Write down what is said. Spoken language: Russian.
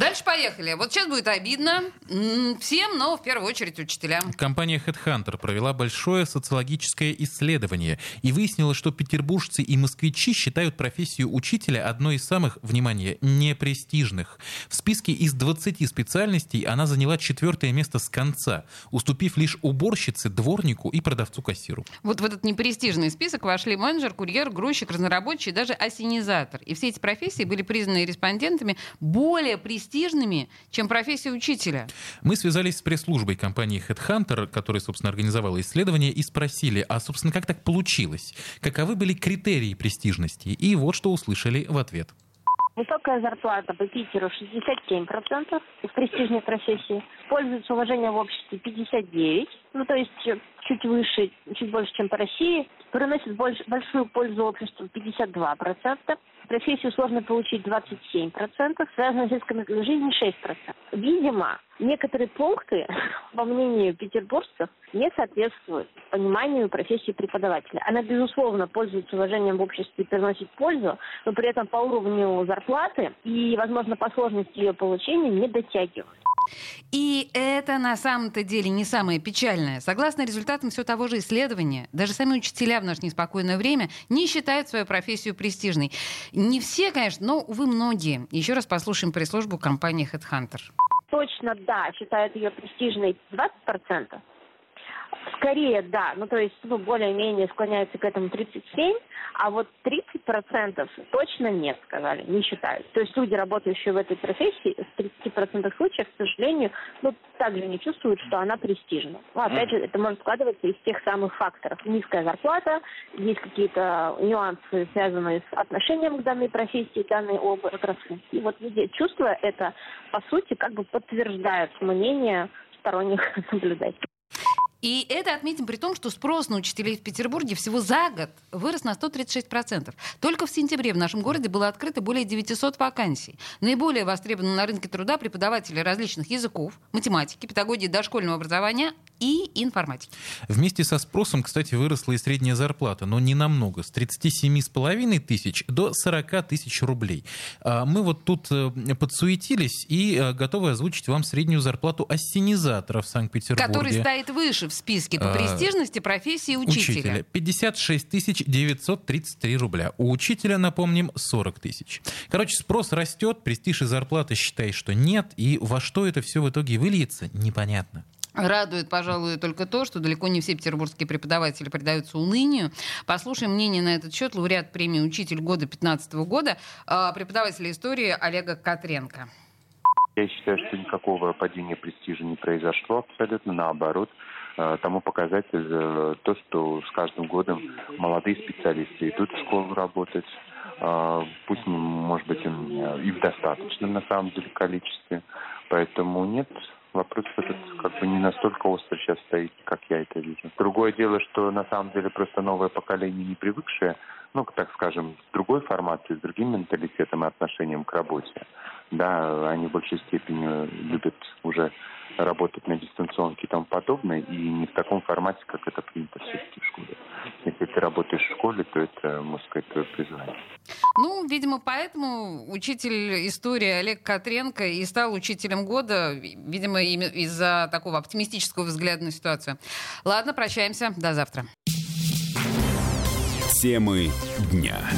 Дальше поехали. Вот сейчас будет обидно всем, но в первую очередь учителям. Компания Headhunter провела большое социологическое исследование и выяснила, что петербуржцы и москвичи считают профессию учителя одной из самых, внимание, непрестижных. В списке из 20 специальностей она заняла четвертое место с конца, уступив лишь уборщице, дворнику и продавцу-кассиру. Вот в этот непрестижный список вошли менеджер, курьер, грузчик, разнорабочий и даже осенизатор. И все эти профессии были признаны респондентами более престижными, чем профессия учителя. Мы связались с пресс-службой компании Headhunter, которая, собственно, организовала исследование, и спросили, а, собственно, как так получилось? Каковы были критерии престижности? И вот что услышали в ответ. Высокая зарплата по Питеру 67% из престижной профессии. Пользуется уважением в обществе 59%, ну то есть чуть выше, чуть больше, чем по России. Приносит больш, большую пользу обществу 52%. Профессию сложно получить 27%, связано с рисками для жизни 6%. Видимо, некоторые пункты, по мнению петербуржцев, не соответствуют пониманию профессии преподавателя. Она, безусловно, пользуется уважением в обществе и приносит пользу, но при этом по уровню зарплаты и, возможно, по сложности ее получения не дотягивает. И это на самом-то деле не самое печальное. Согласно результатам все того же исследования, даже сами учителя в наше неспокойное время не считают свою профессию престижной. Не все, конечно, но, увы, многие. Еще раз послушаем пресс-службу компании Headhunter. Точно, да, считают ее престижной 20%. Скорее, да. Ну, то есть, ну, более-менее склоняются к этому 37, а вот 30% точно нет, сказали, не считают. То есть люди, работающие в этой профессии, в 30% случаев, к сожалению, ну, также не чувствуют, что она престижна. Ну, опять же, это может складываться из тех самых факторов. Низкая зарплата, есть какие-то нюансы, связанные с отношением к данной профессии, данной отрасли. И вот люди, чувствуя это, по сути, как бы подтверждают мнение сторонних наблюдателей. И это отметим при том, что спрос на учителей в Петербурге всего за год вырос на 136%. Только в сентябре в нашем городе было открыто более 900 вакансий. Наиболее востребованы на рынке труда преподаватели различных языков, математики, педагогии дошкольного образования и информатики. Вместе со спросом, кстати, выросла и средняя зарплата, но не намного, с 37,5 тысяч до 40 тысяч рублей. А Мы вот тут э, подсуетились и э, готовы озвучить вам среднюю зарплату ассенизатора в Санкт-Петербурге. Который стоит выше в списке по А, престижности профессии учителя. Учителя 56 тысяч 933 рубля. У учителя, напомним, 40 тысяч. Короче, спрос растет, престиж и зарплата считай, что нет. И во что это все в итоге выльется, непонятно. Радует, пожалуй, только то, что далеко не все петербургские преподаватели предаются унынию. Послушаем мнение на этот счет лауреат премии «Учитель года» 2015 года, э, преподавателя истории Олега Котренко. Я считаю, что никакого падения престижа не произошло, абсолютно наоборот. Э, Тому показатель э, то, что с каждым годом молодые специалисты идут в школу работать, Э, пусть, может быть, и в достаточном, на самом деле, количестве. Поэтому нет, вопрос этот как бы не настолько остро сейчас стоит, как я это вижу. Другое дело, что на самом деле просто новое поколение, не привыкшее, ну, так скажем, с другой формацией, с другим менталитетом и отношением к работе. Да, они в большей степени любят уже работать на дистанционке и тому подобное, и не в таком формате, как это принято все-таки в школе. Если ты работаешь в школе, то это, можно сказать, твое призвание. Ну, видимо, поэтому учитель истории Олег Котренко и стал учителем года, видимо, из-за такого оптимистического взгляда на ситуацию. Ладно, прощаемся. До завтра. Темы дня.